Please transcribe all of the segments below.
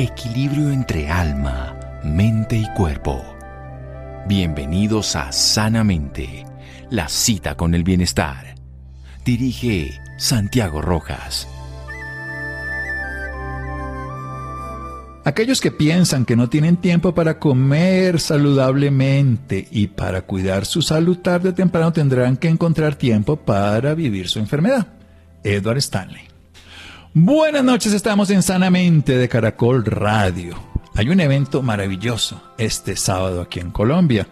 equilibrio entre alma, mente y cuerpo. Bienvenidos a Sanamente, la cita con el bienestar. Dirige Santiago Rojas. Aquellos que piensan que no tienen tiempo para comer saludablemente y para cuidar su salud tarde o temprano tendrán que encontrar tiempo para vivir su enfermedad. Edward Stanley. Buenas noches, estamos en Sanamente de Caracol Radio. Hay un evento maravilloso este sábado aquí en Colombia.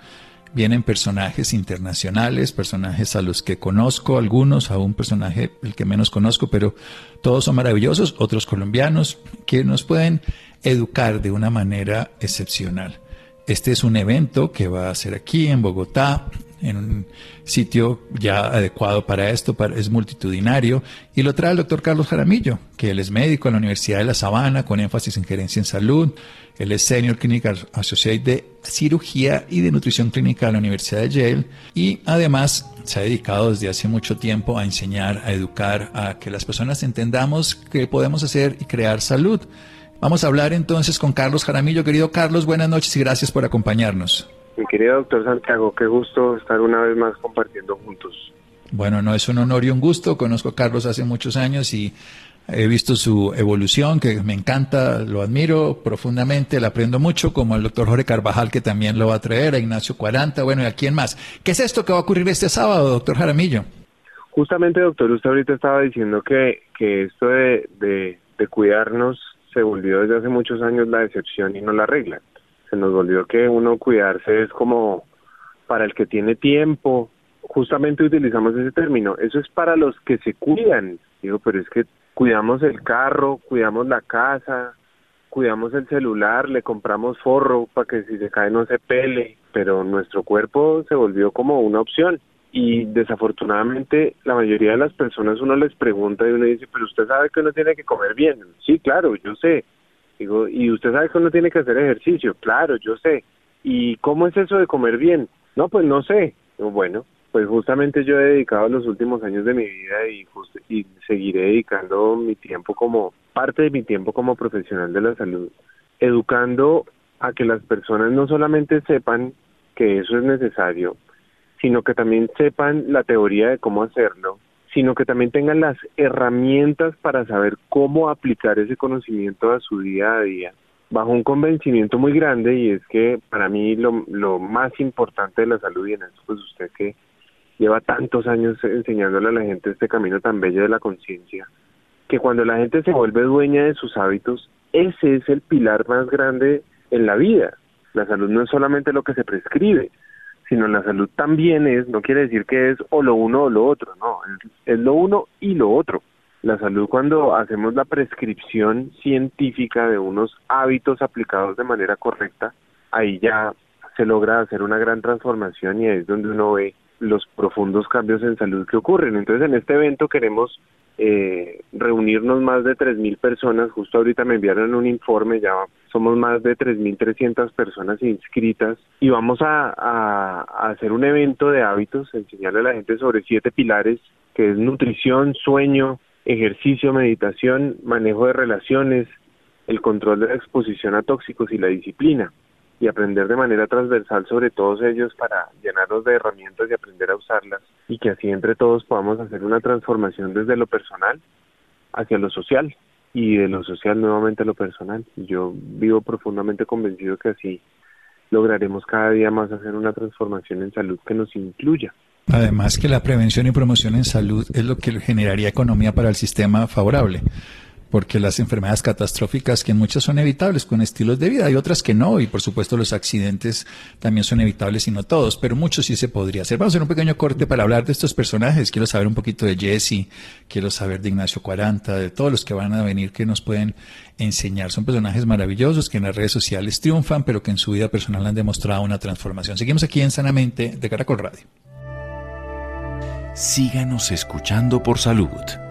Vienen personajes internacionales, personajes a los que conozco, algunos, a un personaje el que menos conozco, pero todos son maravillosos, otros colombianos, que nos pueden educar de una manera excepcional. Este es un evento que va a ser aquí en Bogotá, en un sitio ya adecuado para esto, es multitudinario, y lo trae el doctor Carlos Jaramillo, que él es médico en la Universidad de La Sabana con énfasis en gerencia en salud, él es Senior Clinical Associate de Cirugía y de Nutrición Clínica de la Universidad de Yale, y además se ha dedicado desde hace mucho tiempo a enseñar, a educar, a que las personas entendamos qué podemos hacer y crear salud. Vamos a hablar entonces con Carlos Jaramillo. Querido Carlos, buenas noches y gracias por acompañarnos. Mi querido doctor Santiago, qué gusto estar una vez más compartiendo juntos. Bueno, no es un honor y un gusto. Conozco a Carlos hace muchos años y he visto su evolución, que me encanta, lo admiro profundamente, le aprendo mucho, como al doctor Jorge Carvajal, que también lo va a traer, a Ignacio 40, bueno, y a quién más. ¿Qué es esto que va a ocurrir este sábado, doctor Jaramillo? Justamente, doctor, usted ahorita estaba diciendo que, que esto de, de, de cuidarnos se volvió desde hace muchos años la excepción y no la regla se nos volvió que uno cuidarse es como para el que tiene tiempo, justamente utilizamos ese término, eso es para los que se cuidan, digo, pero es que cuidamos el carro, cuidamos la casa, cuidamos el celular, le compramos forro para que si se cae no se pele, pero nuestro cuerpo se volvió como una opción. Y desafortunadamente la mayoría de las personas uno les pregunta y uno dice, pero usted sabe que uno tiene que comer bien. Sí, claro, yo sé, Digo, y usted sabe que uno tiene que hacer ejercicio, claro, yo sé. ¿Y cómo es eso de comer bien? No, pues no sé. bueno, pues justamente yo he dedicado los últimos años de mi vida y, y seguiré dedicando mi tiempo como parte de mi tiempo como profesional de la salud, educando a que las personas no solamente sepan que eso es necesario, sino que también sepan la teoría de cómo hacerlo sino que también tengan las herramientas para saber cómo aplicar ese conocimiento a su día a día, bajo un convencimiento muy grande y es que para mí lo, lo más importante de la salud y en eso pues usted que lleva tantos años enseñándole a la gente este camino tan bello de la conciencia, que cuando la gente se vuelve dueña de sus hábitos, ese es el pilar más grande en la vida. La salud no es solamente lo que se prescribe, sino la salud también es, no quiere decir que es o lo uno o lo otro, no, es, lo uno y lo otro. La salud cuando hacemos la prescripción científica de unos hábitos aplicados de manera correcta, ahí ya se logra hacer una gran transformación y ahí es donde uno ve los profundos cambios en salud que ocurren. Entonces en este evento queremos eh, reunirnos más de 3.000 personas. Justo ahorita me enviaron un informe, ya somos más de 3.300 personas inscritas y vamos a, hacer un evento de hábitos, enseñarle a la gente sobre siete pilares, que es nutrición, sueño, ejercicio, meditación, manejo de relaciones, el control de la exposición a tóxicos y la disciplina y aprender de manera transversal sobre todos ellos para llenarnos de herramientas y aprender a usarlas y que así entre todos podamos hacer una transformación desde lo personal hacia lo social y de lo social nuevamente a lo personal. Yo vivo profundamente convencido que así lograremos cada día más hacer una transformación en salud que nos incluya. Además que la prevención y promoción en salud es lo que generaría economía para el sistema favorable porque las enfermedades catastróficas, que muchas son evitables con estilos de vida, hay otras que no, y por supuesto los accidentes también son evitables y no todos, pero muchos sí se podría hacer. Vamos a hacer un pequeño corte para hablar de estos personajes. Quiero saber un poquito de Jesse, quiero saber de Ignacio 40, de todos los que van a venir que nos pueden enseñar. Son personajes maravillosos que en las redes sociales triunfan, pero que en su vida personal han demostrado una transformación. Seguimos aquí en Sanamente de Caracol Radio. Síganos escuchando por salud.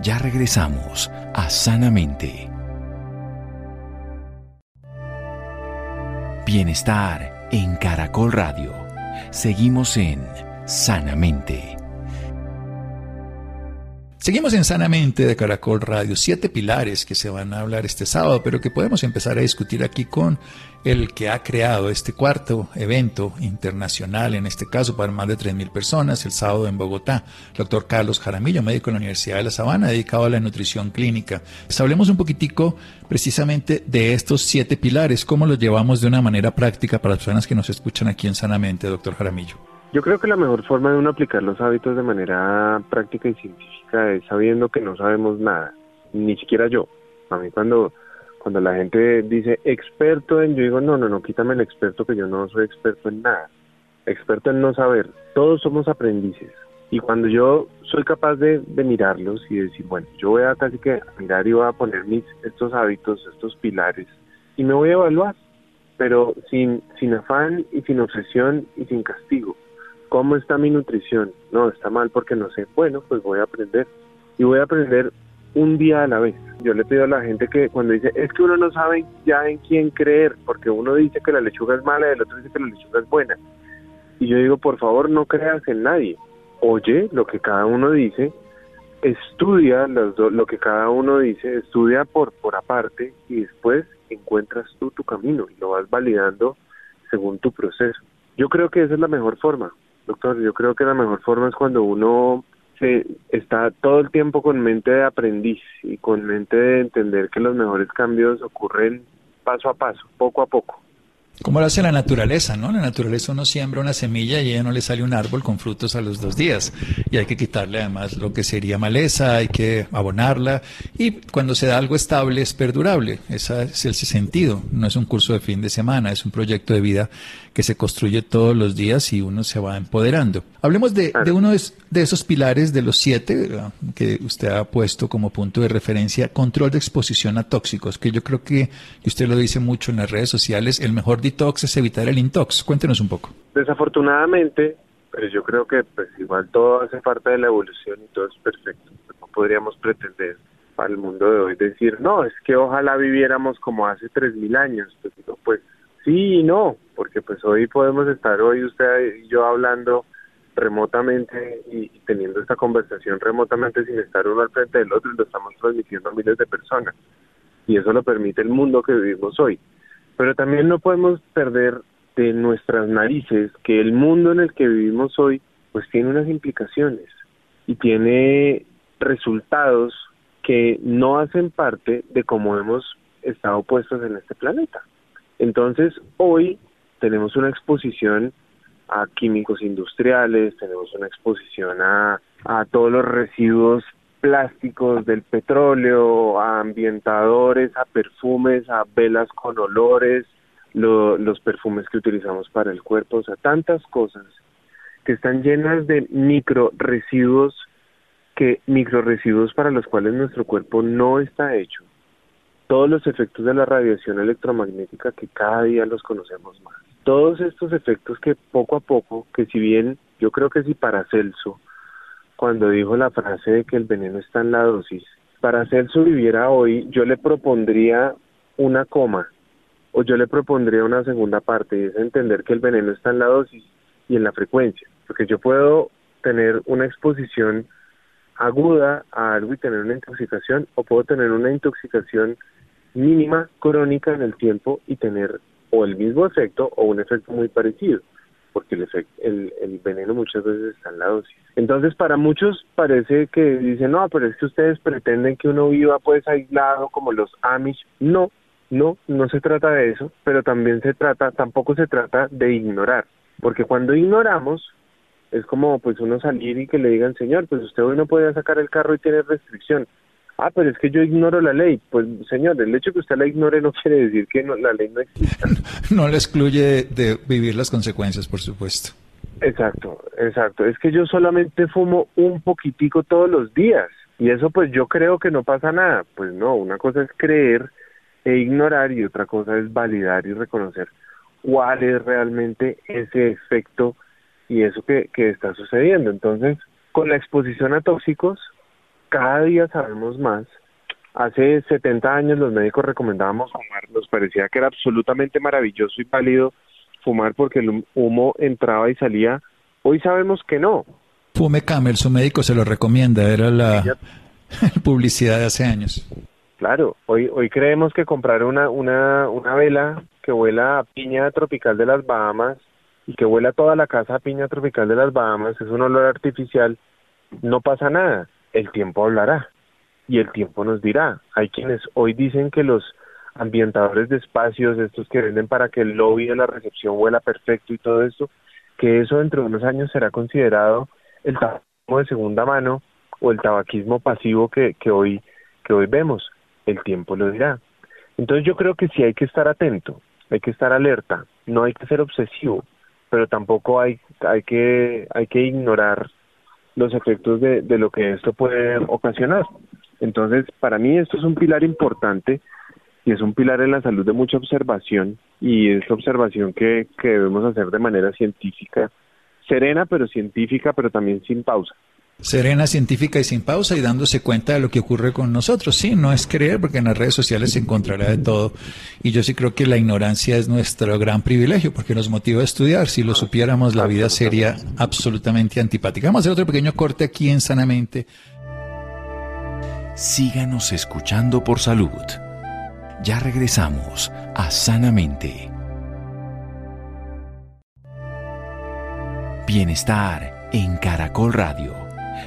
Ya regresamos a Sanamente. Bienestar en Caracol Radio. Seguimos en Sanamente. Seguimos en Sanamente de Caracol Radio, siete pilares que se van a hablar este sábado, pero que podemos empezar a discutir aquí con el que ha creado este cuarto evento internacional, en este caso para más de 3.000 personas, el sábado en Bogotá, el doctor Carlos Jaramillo, médico de la Universidad de La Sabana, dedicado a la nutrición clínica. Pues hablemos un poquitico precisamente de estos siete pilares, cómo los llevamos de una manera práctica para las personas que nos escuchan aquí en Sanamente, doctor Jaramillo. Yo creo que la mejor forma de uno aplicar los hábitos de manera práctica y científica es sabiendo que no sabemos nada, ni siquiera yo. A mí cuando, cuando la gente dice experto en, yo digo, no, no, no, quítame el experto que yo no soy experto en nada. Experto en no saber. Todos somos aprendices. Y cuando yo soy capaz de, mirarlos y decir, bueno, yo voy a casi que mirar y voy a poner mis, estos hábitos, estos pilares, y me voy a evaluar, pero sin, sin afán y sin obsesión y sin castigo ¿Cómo está mi nutrición? No, está mal porque no sé. Bueno, pues voy a aprender. Y voy a aprender un día a la vez. Yo le pido a la gente que cuando dice, es que uno no sabe ya en quién creer, porque uno dice que la lechuga es mala y el otro dice que la lechuga es buena. Y yo digo, por favor, no creas en nadie. Oye lo que cada uno dice, estudia lo que cada uno dice, estudia por, por aparte y después encuentras tú tu camino y lo vas validando según tu proceso. Yo creo que esa es la mejor forma. Doctor, yo creo que la mejor forma es cuando uno se está todo el tiempo con mente de aprendiz y con mente de entender que los mejores cambios ocurren paso a paso, poco a poco. Como lo hace la naturaleza, ¿no? La naturaleza uno siembra una semilla y ella no le sale un árbol con frutos a los dos días. Y hay que quitarle además lo que sería maleza, hay que abonarla. Y cuando se da algo estable es perdurable. Ese es el sentido. No es un curso de fin de semana, es un proyecto de vida que se construye todos los días y uno se va empoderando. Hablemos de, uno de, esos pilares de los siete que usted ha puesto como punto de referencia, control de exposición a tóxicos, que yo creo que, usted lo dice mucho en las redes sociales, el mejor detox es evitar el intox. Cuéntenos un poco. Desafortunadamente, pero yo creo que pues igual todo hace parte de la evolución y todo es perfecto. No podríamos pretender para el mundo de hoy decir, no, es que ojalá viviéramos como hace 3.000 años. Pues, pues sí y no, porque pues hoy podemos estar hoy usted y yo hablando remotamente y, teniendo esta conversación remotamente sin estar uno al frente del otro y lo estamos transmitiendo a miles de personas. Y eso lo permite el mundo que vivimos hoy. Pero también no podemos perder de nuestras narices que el mundo en el que vivimos hoy pues tiene unas implicaciones y tiene resultados que no hacen parte de cómo hemos estado puestos en este planeta. Entonces, hoy tenemos una exposición a químicos industriales, tenemos una exposición a, a todos los residuos plásticos del petróleo, a ambientadores, a perfumes, a velas con olores, los perfumes que utilizamos para el cuerpo, o sea, tantas cosas que están llenas de micro residuos que micro residuos para los cuales nuestro cuerpo no está hecho. Todos los efectos de la radiación electromagnética que cada día los conocemos más todos estos efectos que poco a poco, que si bien yo creo que si para Celso, cuando dijo la frase de que el veneno está en la dosis, para Celso viviera hoy, yo le propondría una coma o yo le propondría una segunda parte y es entender que el veneno está en la dosis y en la frecuencia, porque yo puedo tener una exposición aguda a algo y tener una intoxicación o puedo tener una intoxicación mínima crónica en el tiempo y tener o el mismo efecto o un efecto muy parecido, porque el, el veneno muchas veces está en la dosis. Entonces, para muchos parece que dicen, no, pero es que ustedes pretenden que uno viva pues aislado como los Amish. No, no, no se trata de eso, pero también se trata, tampoco se trata de ignorar, porque cuando ignoramos, es como pues uno salir y que le digan, señor, pues usted hoy no puede sacar el carro y tiene restricción. Ah, pero es que yo ignoro la ley. Pues, señor, el hecho de que usted la ignore no quiere decir que la ley no exista. no le excluye de, vivir las consecuencias, por supuesto. Exacto, exacto. Es que yo solamente fumo un poquitico todos los días. Y eso pues yo creo que no pasa nada. Pues no, una cosa es creer e ignorar y otra cosa es validar y reconocer cuál es realmente ese efecto y eso que, que está sucediendo. Entonces, con la exposición a tóxicos, cada día sabemos más. Hace 70 años los médicos recomendábamos fumar, nos parecía que era absolutamente maravilloso y válido fumar porque el humo entraba y salía. Hoy sabemos que no. Fume Camel, su médico se lo recomienda, era la publicidad de hace años. Claro, hoy, hoy creemos que comprar una, una, una vela que vuela a piña tropical de las Bahamas y que vuela toda la casa a piña tropical de las Bahamas es un olor artificial, no pasa nada, el tiempo hablará y el tiempo nos dirá. Hay quienes hoy dicen que los ambientadores de espacios, estos que venden para que el lobby de la recepción huela perfecto y todo esto, que eso dentro de unos años será considerado el tabaquismo de segunda mano o el tabaquismo pasivo que, que hoy que hoy vemos. El tiempo lo dirá. Entonces yo creo que sí hay que estar atento, hay que estar alerta, no hay que ser obsesivo, pero tampoco hay, hay que hay que ignorar los efectos de, de lo que esto puede ocasionar. Entonces, para mí esto es un pilar importante y es un pilar en la salud de mucha observación y es observación que, que debemos hacer de manera científica, serena pero científica, pero también sin pausa. Serena, científica y sin pausa y dándose cuenta de lo que ocurre con nosotros. Sí, no es creer porque en las redes sociales se encontrará de todo y yo sí creo que la ignorancia es nuestro gran privilegio porque nos motiva a estudiar. Si lo supiéramos, la vida sería absolutamente antipática. Vamos a hacer otro pequeño corte aquí en Sanamente. Síganos escuchando por salud. Ya regresamos a Sanamente. Bienestar en Caracol Radio.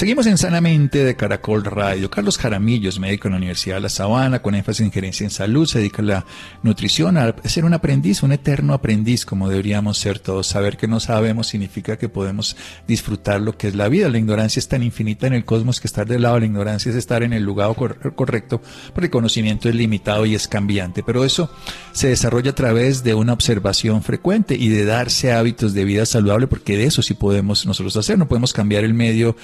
Seguimos en Sanamente de Caracol Radio. Carlos Jaramillo médico en la Universidad de La Sabana, con énfasis en gerencia en salud, se dedica a la nutrición, a ser un aprendiz, un eterno aprendiz, como deberíamos ser todos. Saber que no sabemos significa que podemos disfrutar lo que es la vida. La ignorancia es tan infinita en el cosmos que estar del lado de la ignorancia es estar en el lugar correcto, porque el conocimiento es limitado y es cambiante. Pero eso se desarrolla a través de una observación frecuente y de darse hábitos de vida saludable, porque de eso sí podemos nosotros hacer. No podemos cambiar el medio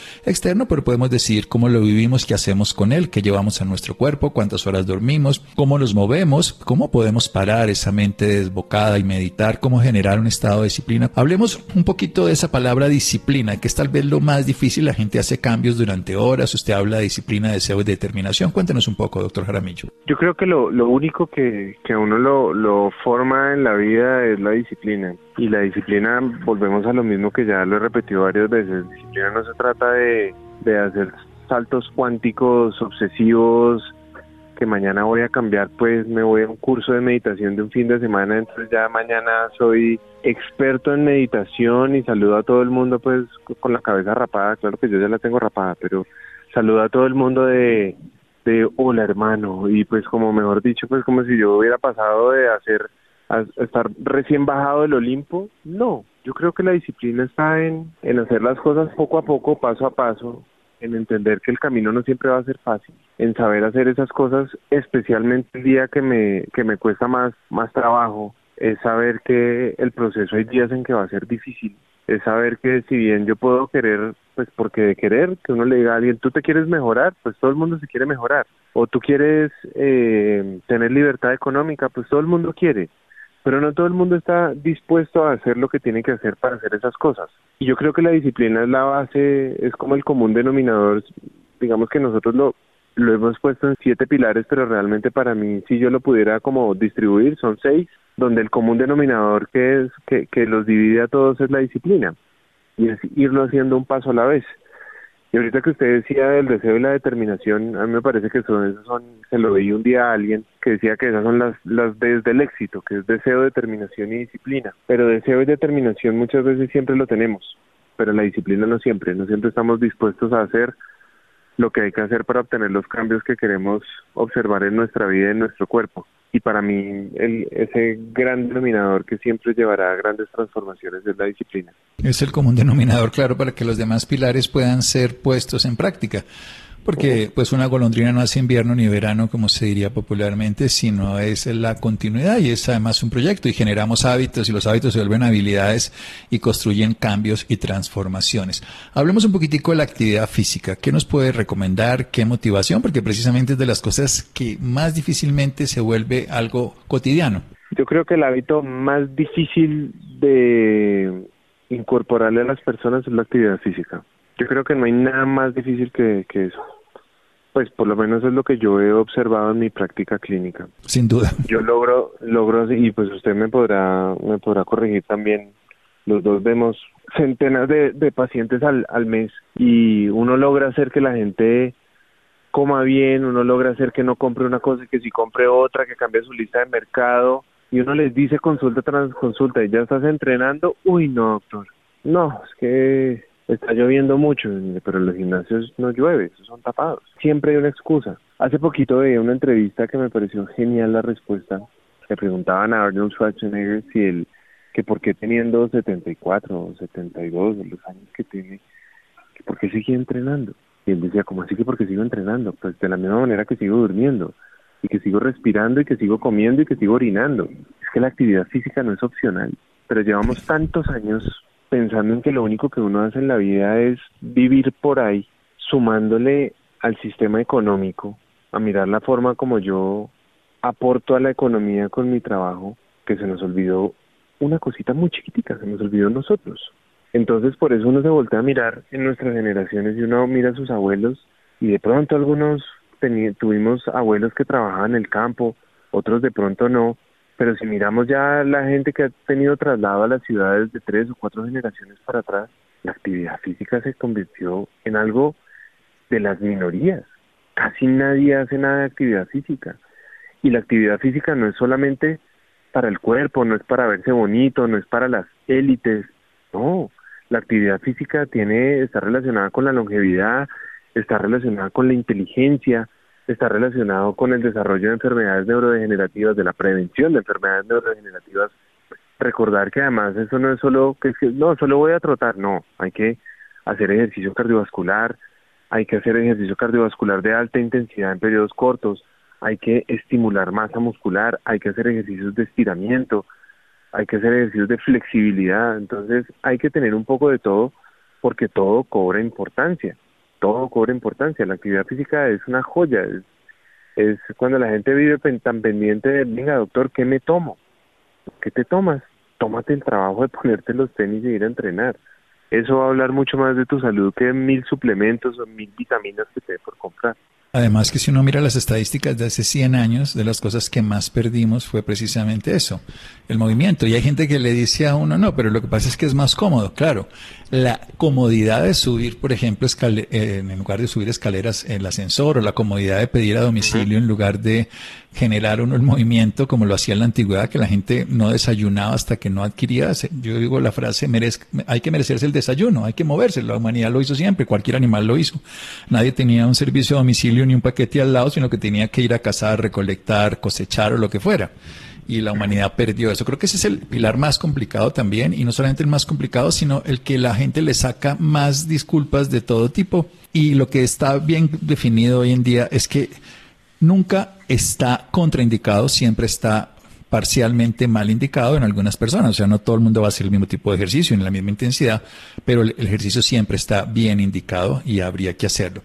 pero podemos decir cómo lo vivimos, qué hacemos con él, qué llevamos a nuestro cuerpo, cuántas horas dormimos, cómo nos movemos, cómo podemos parar esa mente desbocada y meditar, cómo generar un estado de disciplina. Hablemos un poquito de esa palabra disciplina, que es tal vez lo más difícil. La gente hace cambios durante horas. Usted habla de disciplina, deseo y determinación. Cuéntenos un poco, doctor Jaramillo. Yo creo que lo, lo único que, que uno lo, lo forma en la vida es la disciplina. Y la disciplina, volvemos a lo mismo que ya lo he repetido varias veces, disciplina no se trata de, de hacer saltos cuánticos obsesivos, que mañana voy a cambiar, pues me voy a un curso de meditación de un fin de semana, entonces ya mañana soy experto en meditación y saludo a todo el mundo pues con la cabeza rapada, claro que yo ya la tengo rapada, pero saludo a todo el mundo de, de hola hermano y pues como mejor dicho, pues como si yo hubiera pasado de hacer a estar recién bajado del Olimpo, no. Yo creo que la disciplina está en, en hacer las cosas poco a poco, paso a paso, en entender que el camino no siempre va a ser fácil, en saber hacer esas cosas, especialmente el día que me, que me cuesta más, más trabajo, es saber que el proceso hay días en que va a ser difícil, es saber que si bien yo puedo querer, pues porque de querer, que uno le diga a alguien, tú te quieres mejorar, pues todo el mundo se quiere mejorar, o tú quieres eh, tener libertad económica, pues todo el mundo quiere, pero no todo el mundo está dispuesto a hacer lo que tiene que hacer para hacer esas cosas. Y yo creo que la disciplina es la base, es como el común denominador, digamos que nosotros lo, lo hemos puesto en siete pilares, pero realmente para mí, si yo lo pudiera como distribuir, son seis, donde el común denominador que es que, que los divide a todos es la disciplina y es irlo haciendo un paso a la vez. Y ahorita que usted decía del deseo y la determinación, a mí me parece que son, esos son, se lo veí un día a alguien que decía que esas son las, las Ds del éxito, que es deseo, determinación y disciplina. Pero deseo y determinación muchas veces siempre lo tenemos, pero la disciplina no siempre, no siempre estamos dispuestos a hacer lo que hay que hacer para obtener los cambios que queremos observar en nuestra vida y en nuestro cuerpo y para mí el, ese gran denominador que siempre llevará a grandes transformaciones es la disciplina. Es el común denominador, claro, para que los demás pilares puedan ser puestos en práctica. Porque pues una golondrina no hace invierno ni verano, como se diría popularmente, sino es la continuidad y es además un proyecto y generamos hábitos y los hábitos se vuelven habilidades y construyen cambios y transformaciones. Hablemos un poquitico de la actividad física. ¿Qué nos puede recomendar? ¿Qué motivación? Porque precisamente es de las cosas que más difícilmente se vuelve algo cotidiano. Yo creo que el hábito más difícil de incorporarle a las personas es la actividad física. Yo creo que no hay nada más difícil que, que eso Pues por lo menos es lo que yo he observado en mi práctica clínica. Sin duda. Yo logro, logro, y pues usted me podrá, me podrá corregir también. Los dos vemos centenas de, de pacientes al, al mes y uno logra hacer que la gente coma bien, uno logra hacer que no compre una cosa y que si compre otra, que cambie su lista de mercado y uno les dice consulta tras consulta y ya estás entrenando, uy no doctor, no, es que está lloviendo mucho, pero en los gimnasios no llueve, esos son tapados. Siempre hay una excusa. Hace poquito veía una entrevista que me pareció genial la respuesta. Le preguntaban a Arnold Schwarzenegger si él, que por qué teniendo 74 o 72 los años que tiene, que por qué sigue entrenando. Y él decía, ¿cómo así que porque sigo entrenando? Pues de la misma manera que sigo durmiendo, y que sigo respirando, y que sigo comiendo, y que sigo orinando. Es que la actividad física no es opcional. Pero llevamos tantos años pensando en que lo único que uno hace en la vida es vivir por ahí, sumándole al sistema económico, a mirar la forma como yo aporto a la economía con mi trabajo, que se nos olvidó una cosita muy chiquitica, se nos olvidó nosotros. Entonces por eso uno se voltea a mirar en nuestras generaciones y uno mira a sus abuelos y de pronto algunos tuvimos abuelos que trabajaban en el campo, otros de pronto no, pero si miramos ya la gente que ha tenido traslado a las ciudades de tres o cuatro generaciones para atrás, la actividad física se convirtió en algo de las minorías. Casi nadie hace nada de actividad física. Y la actividad física no es solamente para el cuerpo, no es para verse bonito, no es para las élites. No, la actividad física tiene está relacionada con la longevidad, está relacionada con la inteligencia, está relacionado con el desarrollo de enfermedades neurodegenerativas, de la prevención de enfermedades neurodegenerativas. Recordar que además eso no es solo que, no, solo voy a trotar, no, hay que hacer ejercicio cardiovascular, hay que hacer ejercicio cardiovascular de alta intensidad en periodos cortos, hay que estimular masa muscular, hay que hacer ejercicios de estiramiento, hay que hacer ejercicios de flexibilidad, entonces hay que tener un poco de todo porque todo cobra importancia todo cobra importancia. La actividad física es una joya. Es, cuando la gente vive tan pendiente de, venga, doctor, ¿qué me tomo? ¿Qué te tomas? Tómate el trabajo de ponerte los tenis y ir a entrenar. Eso va a hablar mucho más de tu salud que mil suplementos o mil vitaminas que te dé por comprar. Además que si uno mira las estadísticas de hace 100 años, de las cosas que más perdimos fue precisamente eso, el movimiento. Y hay gente que le dice a uno, no, pero lo que pasa es que es más cómodo. Claro, la comodidad de subir, por ejemplo, eh, en lugar de subir escaleras, el ascensor, o la comodidad de pedir a domicilio en lugar de generar uno el movimiento como lo hacía en la antigüedad, que la gente no desayunaba hasta que no adquiría. Yo digo la frase, hay que merecerse el desayuno, hay que moverse. La humanidad lo hizo siempre, cualquier animal lo hizo. Nadie tenía un servicio a domicilio ni un paquete al lado, sino que tenía que ir a cazar, recolectar, cosechar o lo que fuera. Y la humanidad perdió eso. Creo que ese es el pilar más complicado también, y no solamente el más complicado, sino el que la gente le saca más disculpas de todo tipo. Y lo que está bien definido hoy en día es que nunca está contraindicado, siempre está parcialmente mal indicado en algunas personas. O sea, no todo el mundo va a hacer el mismo tipo de ejercicio en la misma intensidad, pero el ejercicio siempre está bien indicado y habría que hacerlo.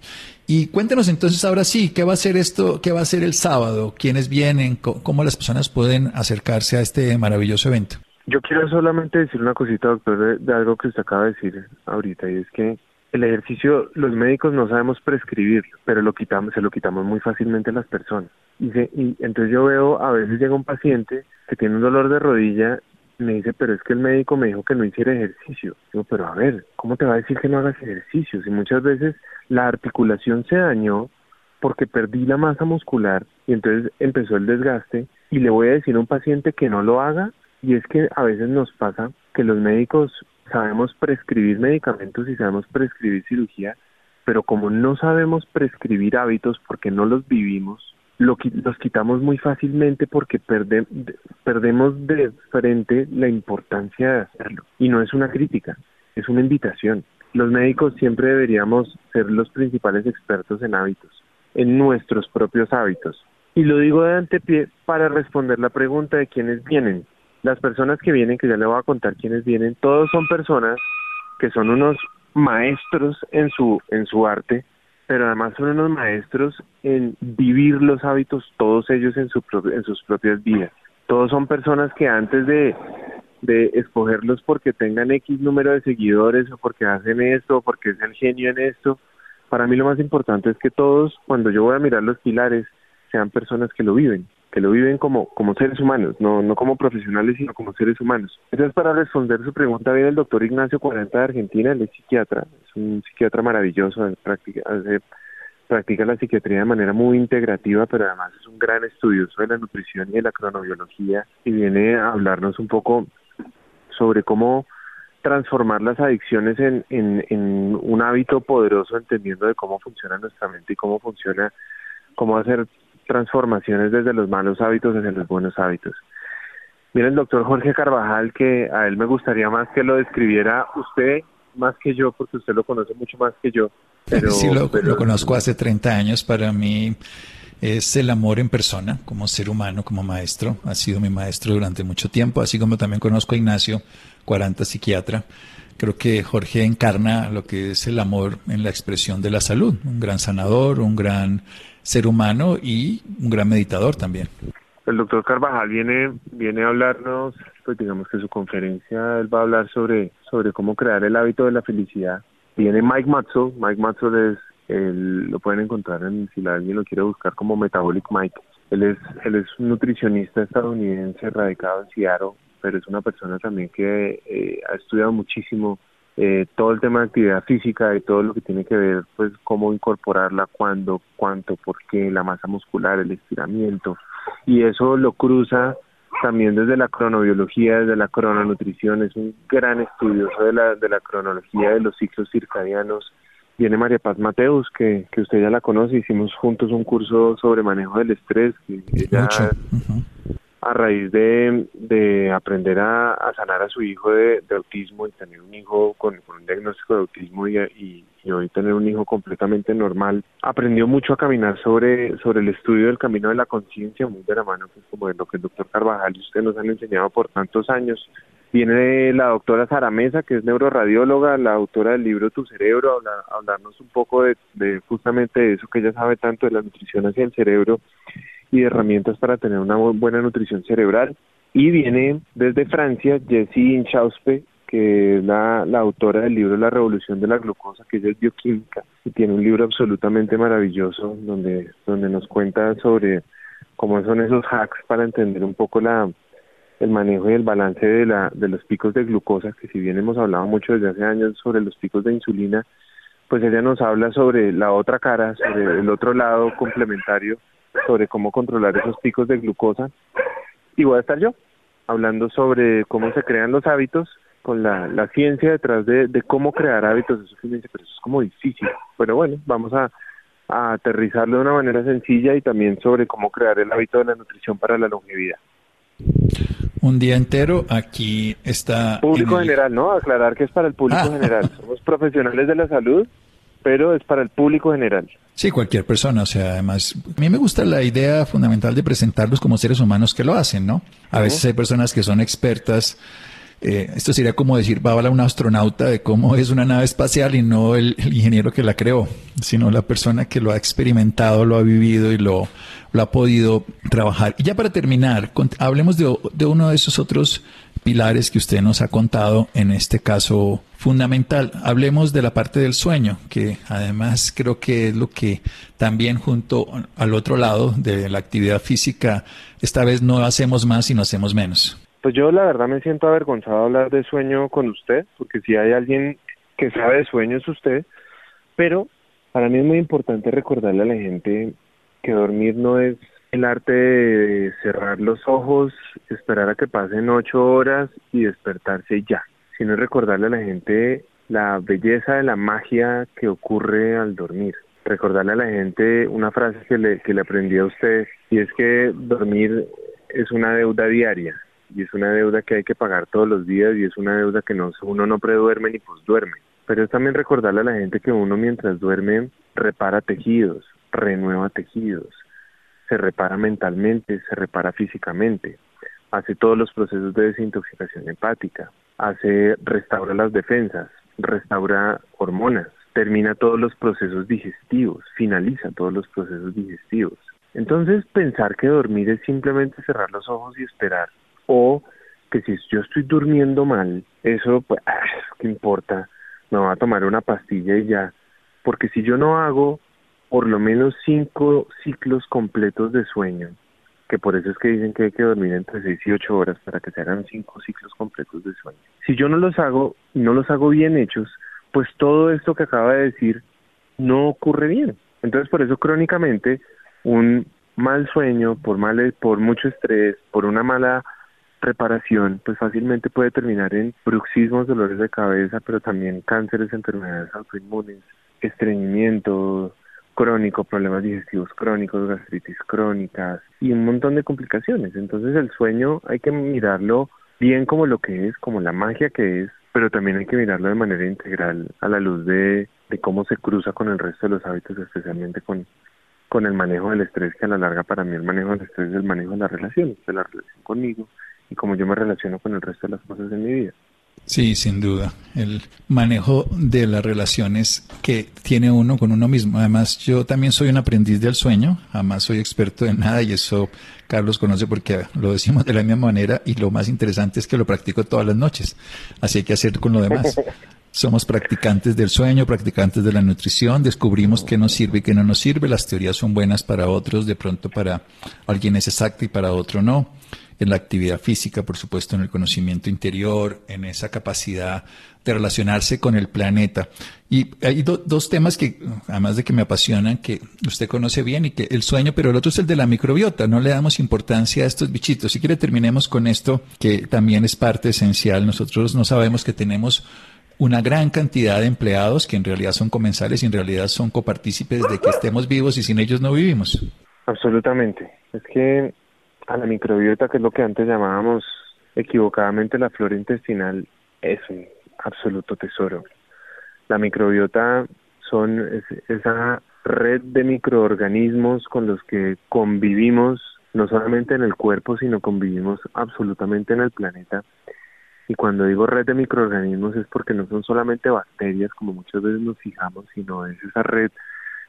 Y cuéntenos entonces ahora sí, ¿qué va a ser esto? ¿Qué va a ser el sábado? ¿Quiénes vienen? ¿Cómo las personas pueden acercarse a este maravilloso evento? Yo quiero solamente decir una cosita, doctor, de algo que usted acaba de decir ahorita, y es que el ejercicio, los médicos no sabemos prescribirlo, pero lo quitamos, se lo quitamos muy fácilmente a las personas. Y, y entonces yo veo, a veces llega un paciente que tiene un dolor de rodilla me dice, pero es que el médico me dijo que no hiciera ejercicio. Digo, pero a ver, ¿cómo te va a decir que no hagas ejercicio? Si muchas veces la articulación se dañó porque perdí la masa muscular y entonces empezó el desgaste y le voy a decir a un paciente que no lo haga y es que a veces nos pasa que los médicos sabemos prescribir medicamentos y sabemos prescribir cirugía, pero como no sabemos prescribir hábitos porque no los vivimos, lo, los quitamos muy fácilmente porque perdemos de frente la importancia de hacerlo. Y no es una crítica, es una invitación. Los médicos siempre deberíamos ser los principales expertos en hábitos, en nuestros propios hábitos. Y lo digo de antepié para responder la pregunta de quiénes vienen. Las personas que vienen, que ya le voy a contar quiénes vienen, todos son personas que son unos maestros en su, en su arte, pero además son unos maestros en vivir los hábitos, todos ellos en, su, en sus propias vidas. Todos son personas que antes de, de escogerlos porque tengan X número de seguidores o porque hacen esto o porque es el genio en esto, Para mí lo más importante es que todos, cuando yo voy a mirar los pilares, sean personas que lo viven, que lo viven como, como seres humanos, no, no como profesionales, sino como seres humanos. Entonces, para responder su pregunta, viene el doctor Ignacio 40 de Argentina, él es psiquiatra, es un psiquiatra maravilloso, practica, practica la psiquiatría de manera muy integrativa, pero además es un gran estudioso de la nutrición y de la cronobiología y viene a hablarnos un poco sobre cómo transformar las adicciones en, en un hábito poderoso, entendiendo de cómo funciona nuestra mente y cómo funciona, cómo hacer transformaciones desde los malos hábitos hacia los buenos hábitos. Mira el doctor Jorge Carvajal, que a él me gustaría más que lo describiera usted más que yo, porque usted lo conoce mucho más que yo. Pero, sí, lo, lo conozco hace 30 años. Para mí es el amor en persona, como ser humano, como maestro. Ha sido mi maestro durante mucho tiempo, así como también conozco a Ignacio 40 psiquiatra. Creo que Jorge encarna lo que es el amor en la expresión de la salud, un gran sanador, un gran ser humano y un gran meditador también. El doctor Carvajal viene, viene a hablarnos, pues digamos que su conferencia, él va a hablar sobre, sobre cómo crear el hábito de la felicidad. Viene Mike Matzo, Mike Matzo es, lo pueden encontrar en, si alguien lo quiere buscar como Metabolic Mike. Él es, él es un nutricionista estadounidense radicado en Seattle, pero es una persona también que eh, ha estudiado muchísimo eh, todo el tema de actividad física y todo lo que tiene que ver, pues, cómo incorporarla, cuándo, cuánto, por qué, la masa muscular, el estiramiento, y eso lo cruza también desde la cronobiología, desde la crononutrición, es un gran estudioso de la, de la cronología de los ciclos circadianos. Viene María Paz Mateus, que, que usted ya la conoce, hicimos juntos un curso sobre manejo del estrés, que ella, a raíz de, de aprender a, sanar a su hijo de, autismo y tener un hijo con, un diagnóstico de autismo y, y, hoy tener un hijo completamente normal, aprendió mucho a caminar sobre, sobre el estudio del camino de la conciencia, muy de la mano, pues como de lo que el doctor Carvajal y usted nos han enseñado por tantos años. Viene la doctora Sara Mesa, que es neuroradióloga, la autora del libro Tu Cerebro, a, hablarnos un poco de, de justamente de eso que ella sabe tanto de la nutrición hacia el cerebro y de herramientas para tener una buena nutrición cerebral. Y viene desde Francia Jessie Inchauspe, que es la, autora del libro La Revolución de la Glucosa, que es bioquímica, y tiene un libro absolutamente maravilloso donde, donde nos cuenta sobre cómo son esos hacks para entender un poco la, el manejo y el balance de, la, de los picos de glucosa, que si bien hemos hablado mucho desde hace años sobre los picos de insulina, pues ella nos habla sobre la otra cara, sobre el otro lado complementario sobre cómo controlar esos picos de glucosa. Y voy a estar yo hablando sobre cómo se crean los hábitos con la, la ciencia detrás de, de cómo crear hábitos. Eso pero eso es como difícil. Pero bueno, vamos a, a aterrizarlo de una manera sencilla y también sobre cómo crear el hábito de la nutrición para la longevidad. Un día entero aquí está... Público general, ¿no? Aclarar que es para el público ah. general. Somos profesionales de la salud pero es para el público general. Sí, cualquier persona, o sea, además, a mí me gusta la idea fundamental de presentarlos como seres humanos que lo hacen, ¿no? A veces hay personas que son expertas, eh, esto sería como decir, va a hablar un astronauta de cómo es una nave espacial y no el, ingeniero que la creó, sino la persona que lo ha experimentado, lo ha vivido y lo, lo ha podido trabajar. Y ya para terminar, hablemos de, de uno de esos otros pilares que usted nos ha contado, en este caso fundamental. Hablemos de la parte del sueño, que además creo que es lo que también junto al otro lado de la actividad física, esta vez no hacemos más sino hacemos menos. Pues yo la verdad me siento avergonzado de hablar de sueño con usted, porque si hay alguien que sabe de sueño es usted, pero para mí es muy importante recordarle a la gente que dormir no es el arte de cerrar los ojos, esperar a que pasen ocho horas y despertarse ya, sino recordarle a la gente la belleza de la magia que ocurre al dormir. Recordarle a la gente una frase que le, que le aprendí a usted y es que dormir es una deuda diaria y es una deuda que hay que pagar todos los días y es una deuda que no, uno no preduerme ni pues duerme. Pero es también recordarle a la gente que uno mientras duerme repara tejidos, renueva tejidos, se repara mentalmente, se repara físicamente, hace todos los procesos de desintoxicación hepática, hace, restaura las defensas, restaura hormonas, termina todos los procesos digestivos, finaliza todos los procesos digestivos. Entonces, pensar que dormir es simplemente cerrar los ojos y esperar, o que si yo estoy durmiendo mal, eso, pues, ah, ¿qué importa? Me voy a tomar una pastilla y ya. porque si yo no hago por lo menos cinco ciclos completos de sueño, que por eso es que dicen que hay que dormir entre seis y ocho horas para que se hagan cinco ciclos completos de sueño. Si yo no los hago, no los hago bien hechos, pues todo esto que acaba de decir no ocurre bien. Entonces por eso crónicamente un mal sueño, por mal, por mucho estrés, por una mala reparación, pues fácilmente puede terminar en bruxismos, dolores de cabeza, pero también cánceres, enfermedades autoinmunes, estreñimiento crónico, problemas digestivos crónicos, gastritis crónicas y un montón de complicaciones. Entonces el sueño hay que mirarlo bien como lo que es, como la magia que es, pero también hay que mirarlo de manera integral a la luz de, de cómo se cruza con el resto de los hábitos, especialmente con, con el manejo del estrés, que a la larga para mí el manejo del estrés es el manejo de las relaciones, de la relación conmigo y cómo yo me relaciono con el resto de las cosas de mi vida. Sí, sin duda. El manejo de las relaciones que tiene uno con uno mismo. Además, yo también soy un aprendiz del sueño, jamás soy experto en nada y eso Carlos conoce porque lo decimos de la misma manera y lo más interesante es que lo practico todas las noches. Así hay que hacer con lo demás. Somos practicantes del sueño, practicantes de la nutrición, descubrimos qué nos sirve y qué no nos sirve. Las teorías son buenas para otros, de pronto para alguien es exacta y para otro no en la actividad física, por supuesto, en el conocimiento interior, en esa capacidad de relacionarse con el planeta. Y hay dos temas que, además de que me apasionan, que usted conoce bien y que el sueño, pero el otro es el de la microbiota. No le damos importancia a estos bichitos. Si quiere, terminemos con esto, que también es parte esencial. Nosotros no sabemos que tenemos una gran cantidad de empleados que en realidad son comensales y en realidad son copartícipes de que estemos vivos y sin ellos no vivimos. Absolutamente. Es que a la microbiota, que es lo que antes llamábamos equivocadamente la flora intestinal, es un absoluto tesoro. La microbiota son esa red de microorganismos con los que convivimos no solamente en el cuerpo, sino convivimos absolutamente en el planeta. Y cuando digo red de microorganismos es porque no son solamente bacterias, como muchas veces nos fijamos, sino es esa red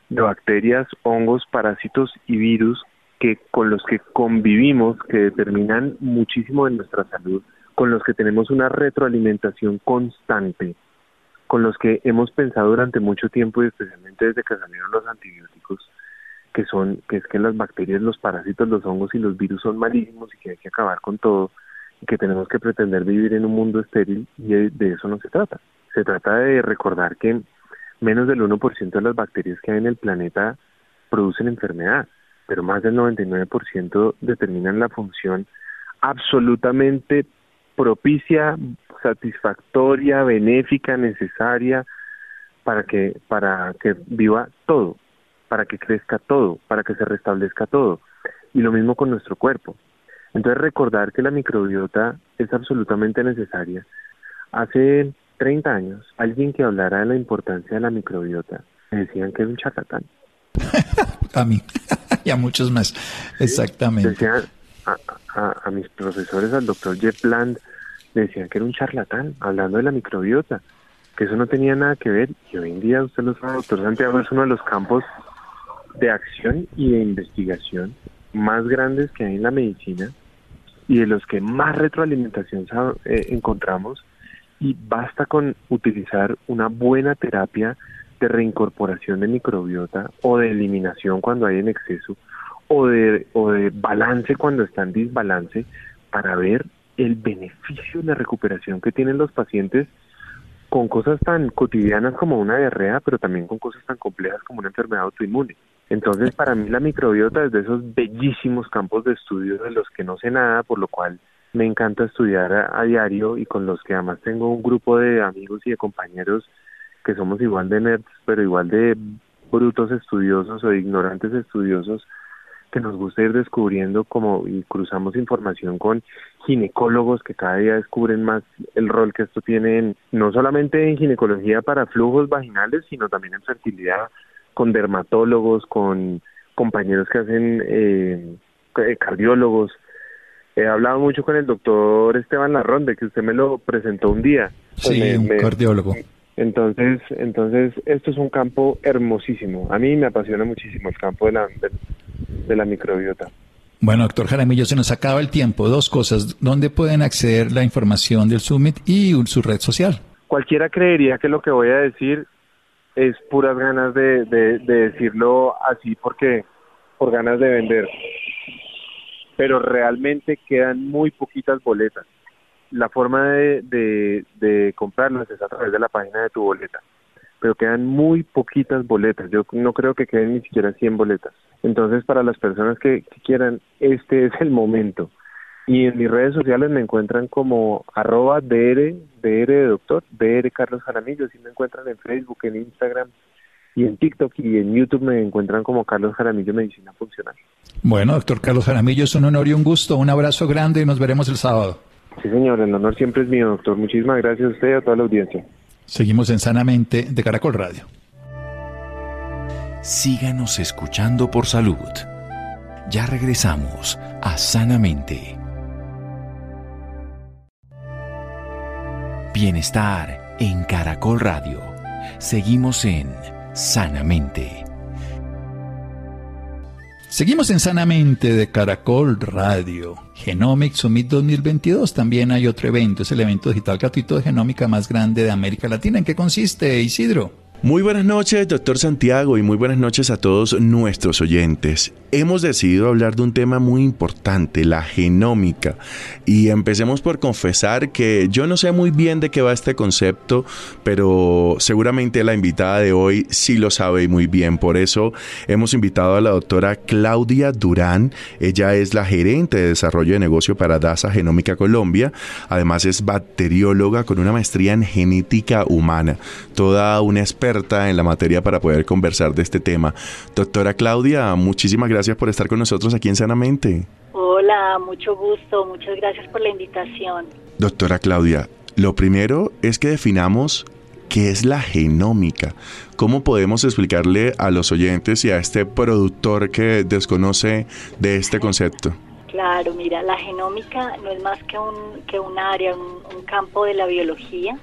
de bacterias, hongos, parásitos y virus que con los que convivimos, que determinan muchísimo de nuestra salud, con los que tenemos una retroalimentación constante, con los que hemos pensado durante mucho tiempo y especialmente desde que salieron los antibióticos, que son, que es que las bacterias, los parásitos, los hongos y los virus son malísimos y que hay que acabar con todo que tenemos que pretender vivir en un mundo estéril y de, eso no se trata. Se trata de recordar que menos del 1% de las bacterias que hay en el planeta producen enfermedad pero más del 99% determinan la función absolutamente propicia, satisfactoria, benéfica, necesaria para que para que viva todo, para que crezca todo, para que se restablezca todo. Y lo mismo con nuestro cuerpo. Entonces recordar que la microbiota es absolutamente necesaria. Hace 30 años, alguien que hablara de la importancia de la microbiota, me decían que es un charlatán. a mí y a muchos más. Exactamente. Decían a, mis profesores, al doctor Jeff Bland, decían que era un charlatán hablando de la microbiota, que eso no tenía nada que ver. Y hoy en día, usted lo sabe, doctor Santiago, es uno de los campos de acción y de investigación más grandes que hay en la medicina y de los que más retroalimentación eh, encontramos y basta con utilizar una buena terapia de reincorporación de microbiota o de eliminación cuando hay en exceso o de, o de balance cuando está en desbalance para ver el beneficio de la recuperación que tienen los pacientes con cosas tan cotidianas como una diarrea, pero también con cosas tan complejas como una enfermedad autoinmune. Entonces, para mí la microbiota es de esos bellísimos campos de estudio de los que no sé nada, por lo cual me encanta estudiar a diario y con los que además tengo un grupo de amigos y de compañeros que somos igual de nerds, pero igual de brutos estudiosos o ignorantes estudiosos, que nos gusta ir descubriendo como y cruzamos información con ginecólogos que cada día descubren más el rol que esto tiene no solamente en ginecología para flujos vaginales, sino también en fertilidad, con dermatólogos, con compañeros que hacen eh, eh cardiólogos. He hablado mucho con el doctor Esteban Larronde, que usted me lo presentó un día. Sí, un cardiólogo. Entonces, entonces esto es un campo hermosísimo. A mí me apasiona muchísimo el campo de la, de, la microbiota. Bueno, doctor Jaramillo, se nos acaba el tiempo. Dos cosas. ¿Dónde pueden acceder la información del Summit y su red social? Cualquiera creería que lo que voy a decir es puras ganas de, de, decirlo así porque por ganas de vender. Pero realmente quedan muy poquitas boletas. La forma de, de, comprarlas es a través de la página de tu boleta pero quedan muy poquitas boletas. Yo no creo que queden ni siquiera 100 boletas. Entonces, para las personas que, quieran, este es el momento. Y en mis redes sociales me encuentran como arroba DR, DR de doctor, DR Carlos Jaramillo, así me encuentran en Facebook, en Instagram y en TikTok y en YouTube me encuentran como Carlos Jaramillo Medicina Funcional. Bueno, doctor Carlos Jaramillo, es un honor y un gusto, un abrazo grande y nos veremos el sábado. Sí, señor, el honor siempre es mío, doctor. Muchísimas gracias a usted y a toda la audiencia. Seguimos en Sanamente de Caracol Radio. Síganos escuchando por salud. Ya regresamos a Sanamente. Bienestar en Caracol Radio. Seguimos en Sanamente. Seguimos en Sanamente de Caracol Radio. Genomics Summit 2022. También hay otro evento, es el evento digital gratuito de genómica más grande de América Latina. ¿En qué consiste, Isidro? Muy buenas noches, doctor Santiago, y muy buenas noches a todos nuestros oyentes. Hemos decidido hablar de un tema muy importante, la genómica. Y empecemos por confesar que yo no sé muy bien de qué va este concepto, pero seguramente la invitada de hoy sí lo sabe muy bien. Por eso hemos invitado a la doctora Claudia Durán. Ella es la gerente de desarrollo de negocio para DASA Genómica Colombia. Además es bacterióloga con una maestría en genética humana. Toda una experta en la materia para poder conversar de este tema. Doctora Claudia, muchísimas gracias por estar con nosotros aquí en Sanamente. Hola, mucho gusto, muchas gracias por la invitación. Doctora Claudia, lo primero es que definamos qué es la genómica. ¿Cómo podemos explicarle a los oyentes y a este productor que desconoce de este concepto? Claro, mira, la genómica no es más que un, que un área, un campo de la biología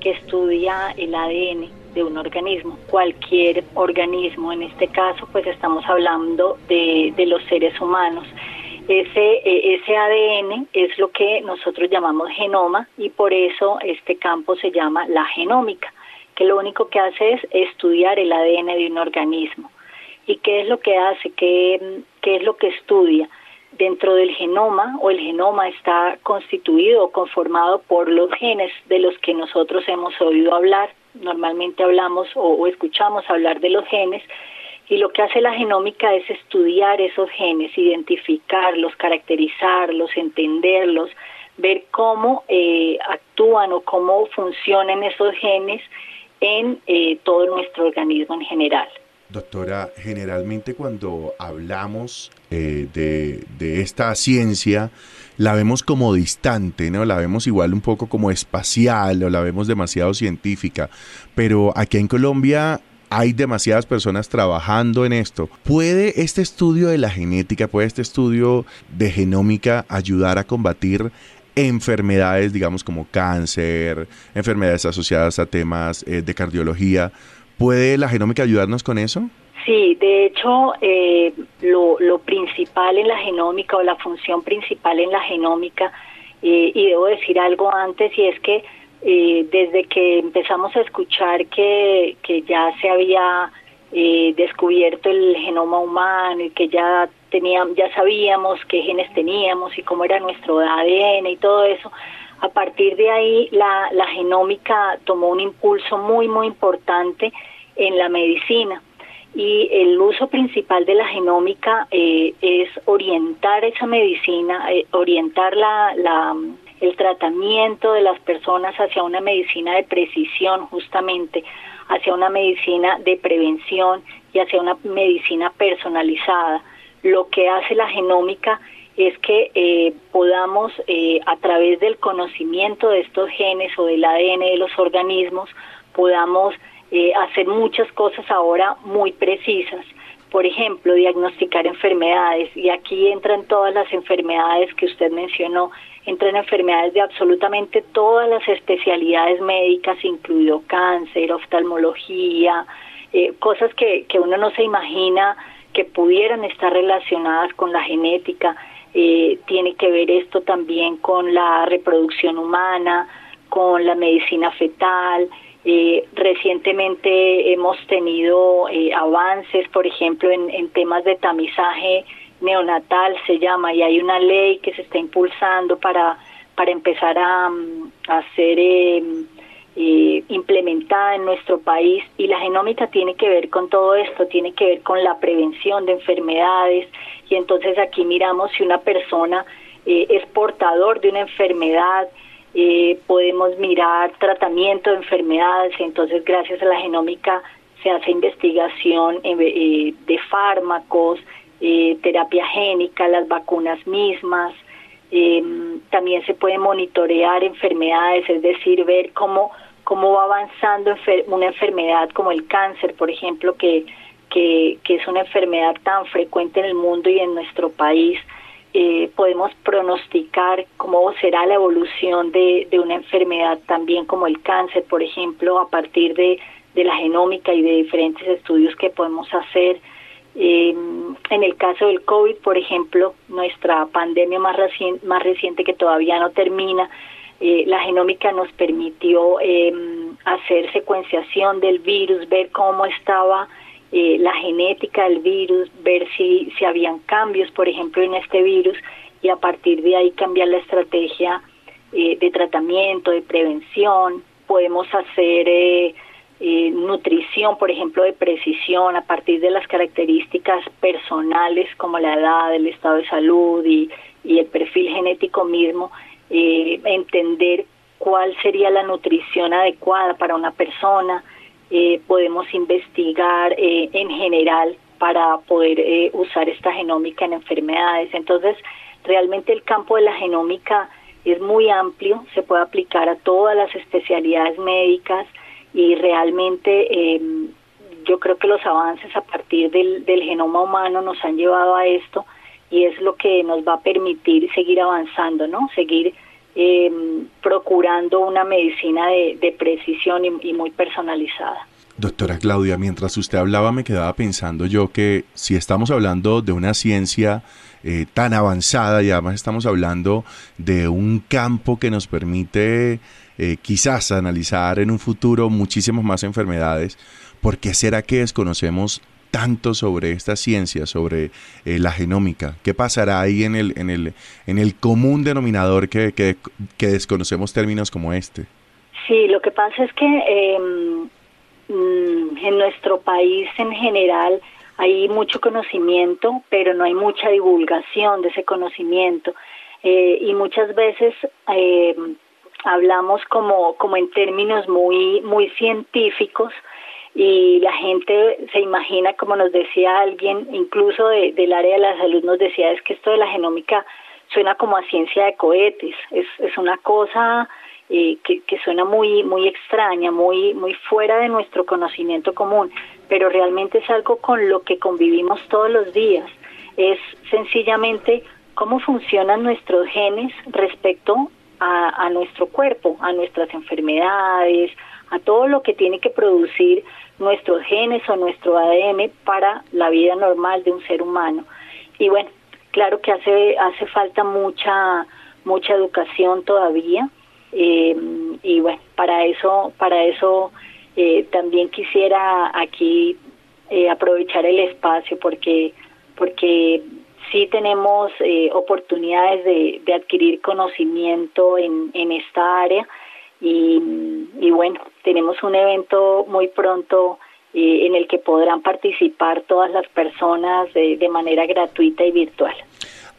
que estudia el ADN de un organismo, cualquier organismo, en este caso pues estamos hablando de, de los seres humanos. Ese, e, ese ADN es lo que nosotros llamamos genoma y por eso este campo se llama la genómica, que lo único que hace es estudiar el ADN de un organismo. ¿Y qué es lo que hace? ¿Qué, qué es lo que estudia? Dentro del genoma o el genoma está constituido o conformado por los genes de los que nosotros hemos oído hablar normalmente hablamos o, escuchamos hablar de los genes, y lo que hace la genómica es estudiar esos genes, identificarlos, caracterizarlos, entenderlos, ver cómo eh, actúan o cómo funcionan esos genes en eh, todo nuestro organismo en general. Doctora, generalmente cuando hablamos eh, de, esta ciencia, la vemos como distante, ¿no? La vemos igual un poco como espacial o la vemos demasiado científica, pero aquí en Colombia hay demasiadas personas trabajando en esto. ¿Puede este estudio de la genética, puede este estudio de genómica ayudar a combatir enfermedades, digamos como cáncer, enfermedades asociadas a temas eh, de cardiología? ¿Puede la genómica ayudarnos con eso? Sí, de hecho, eh, lo, lo, principal en la genómica o la función principal en la genómica, eh, y debo decir algo antes, y es que eh, desde que empezamos a escuchar que, que ya se había descubierto el genoma humano y que ya teníamos, ya sabíamos qué genes teníamos y cómo era nuestro ADN y todo eso, a partir de ahí la, genómica tomó un impulso muy, muy importante en la medicina y el uso principal de la genómica eh, es orientar esa medicina, eh, orientar la, el tratamiento de las personas hacia una medicina de precisión justamente, hacia una medicina de prevención y hacia una medicina personalizada. Lo que hace la genómica es que eh, podamos, a través del conocimiento de estos genes o del ADN de los organismos, podamos eh, hacer muchas cosas ahora muy precisas. Por ejemplo, diagnosticar enfermedades. Y aquí entran todas las enfermedades que usted mencionó. Entran enfermedades de absolutamente todas las especialidades médicas, incluido cáncer, oftalmología, eh, cosas que, que uno no se imagina que pudieran estar relacionadas con la genética. Eh, tiene que ver esto también con la reproducción humana, con la medicina fetal, Eh, recientemente hemos tenido eh, avances, por ejemplo, en, temas de tamizaje neonatal, se llama, y hay una ley que se está impulsando para, para empezar a, mm, a ser em, eh, implementada en nuestro país. Y la genómica tiene que ver con todo esto, tiene que ver con la prevención de enfermedades. Y entonces aquí miramos si una persona es portador de una enfermedad, eh, podemos mirar tratamiento de enfermedades, entonces gracias a la genómica se hace investigación eh, de fármacos, eh, terapia génica, las vacunas mismas, también se puede monitorear enfermedades, es decir, ver cómo, cómo va avanzando una enfermedad como el cáncer, por ejemplo, que, que, es una enfermedad tan frecuente en el mundo y en nuestro país eh, podemos pronosticar cómo será la evolución de, una enfermedad también como el cáncer, por ejemplo, a partir de, la genómica y de diferentes estudios que podemos hacer. Eh, en el caso del COVID, por ejemplo, nuestra pandemia más, reciente, más reciente que todavía no termina, eh, la genómica nos permitió hacer secuenciación del virus, ver cómo estaba eh, la genética del virus, ver si, si habían cambios, por ejemplo, en este virus, y a partir de ahí cambiar la estrategia eh, de tratamiento, de prevención. Podemos hacer eh, nutrición, por ejemplo, de precisión a partir de las características personales como la edad, el estado de salud y, y el perfil genético mismo, entender cuál sería la nutrición adecuada para una persona, eh, podemos investigar eh, en general para poder eh, usar esta genómica en enfermedades. Entonces, realmente el campo de la genómica es muy amplio, se puede aplicar a todas las especialidades médicas y realmente em, yo creo que los avances a partir del, genoma humano nos han llevado a esto y es lo que nos va a permitir seguir avanzando, ¿no? Seguir eh, procurando una medicina de, precisión y, muy personalizada. Doctora Claudia, mientras usted hablaba me quedaba pensando yo que si estamos hablando de una ciencia eh, tan avanzada y además estamos hablando de un campo que nos permite eh, quizás analizar en un futuro muchísimas más enfermedades, ¿por qué será que desconocemos tanto sobre esta ciencia, sobre eh, la genómica? ¿Qué pasará ahí en el, en el, en el común denominador que, que, desconocemos términos como este? Sí, lo que pasa es que em, mm, en nuestro país en general hay mucho conocimiento, pero no hay mucha divulgación de ese conocimiento. Eh, y muchas veces em, hablamos como, como en términos muy, muy científicos, y la gente se imagina, como nos decía alguien, incluso del área de la salud nos decía, es que esto de la genómica suena como a ciencia de cohetes, es, es una cosa eh, que, que suena muy, muy extraña, muy, muy fuera de nuestro conocimiento común, pero realmente es algo con lo que convivimos todos los días, es sencillamente cómo funcionan nuestros genes respecto a nuestro cuerpo, a nuestras enfermedades, a todo lo que tiene que producir nuestros genes o nuestro ADN para la vida normal de un ser humano. Y bueno, claro que hace hace falta mucha mucha educación todavía eh, y bueno para eso para eso eh, también quisiera aquí eh, aprovechar el espacio porque porque sí tenemos oportunidades de, de, adquirir conocimiento en, en esta área y, bueno, tenemos un evento muy pronto eh, en el que podrán participar todas las personas de, manera gratuita y virtual.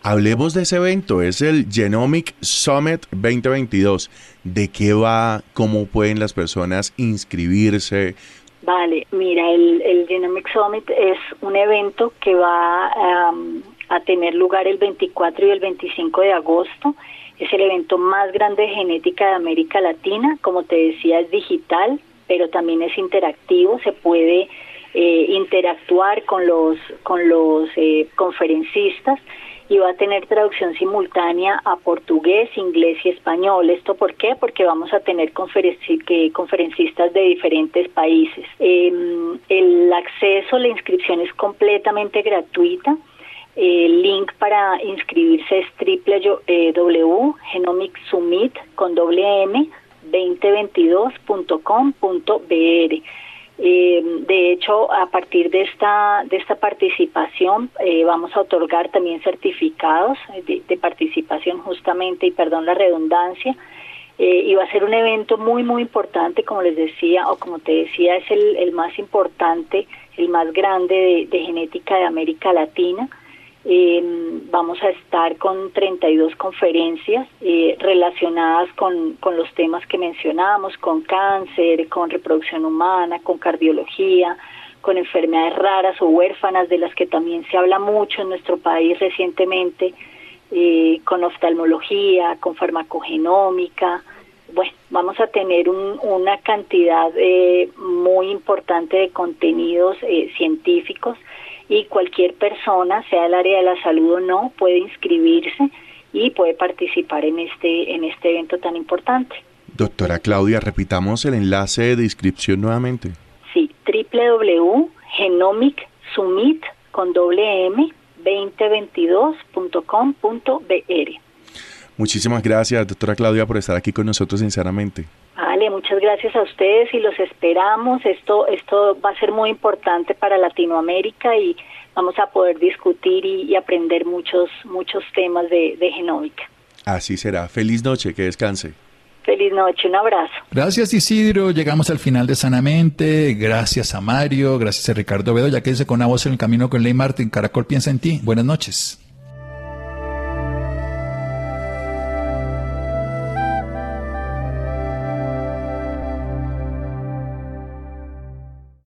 Hablemos de ese evento, es el Genomic Summit 2022. ¿De qué va? ¿Cómo pueden las personas inscribirse? Vale, mira, el, Genomic Summit es un evento que va a tener lugar el 24 y el 25 de agosto es el evento más grande de genética de América Latina. Como te decía, es digital, pero también es interactivo. Se puede eh, interactuar con los, con los eh, conferencistas y va a tener traducción simultánea a portugués, inglés y español. ¿Esto por qué? Porque vamos a tener conferencistas de diferentes países. Em, el acceso, la inscripción es completamente gratuita. El link para inscribirse es www.genomicsummit con doble 2022.com.br. Eh, de hecho, a partir de esta, de esta participación eh, vamos a otorgar también certificados de, participación justamente, y perdón la redundancia, eh, y va a ser un evento muy, muy importante, como les decía, o como te decía, es el, el más importante, el más grande de genética de América Latina. Eh, vamos a estar con 32 conferencias eh, relacionadas con, con, los temas que mencionamos, con cáncer, con reproducción humana, con cardiología, con enfermedades raras o huérfanas, de las que también se habla mucho en nuestro país recientemente, eh, con oftalmología, con farmacogenómica. Bueno, vamos a tener un, una cantidad eh, muy importante de contenidos eh, científicos y cualquier persona, sea el área de la salud o no, puede inscribirse y puede participar en este, en este evento tan importante. Doctora Claudia, repitamos el enlace de inscripción nuevamente. Sí, www.genomicsummit con doble M 2022.com.br. Muchísimas gracias, doctora Claudia, por estar aquí con nosotros sinceramente. Vale, muchas gracias a ustedes y los esperamos. Esto, esto va a ser muy importante para Latinoamérica y vamos a poder discutir y, aprender muchos, muchos temas de, de genómica. Así será. Feliz noche, que descanse. Feliz noche, un abrazo. Gracias Isidro, llegamos al final de Sanamente, gracias a Mario, gracias a Ricardo Bedo, ya que dice con una voz en el camino con Ley Martin, Caracol piensa en ti, buenas noches.